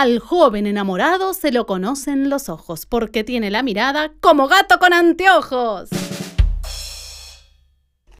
Al joven enamorado se lo conocen los ojos porque tiene la mirada como gato con anteojos.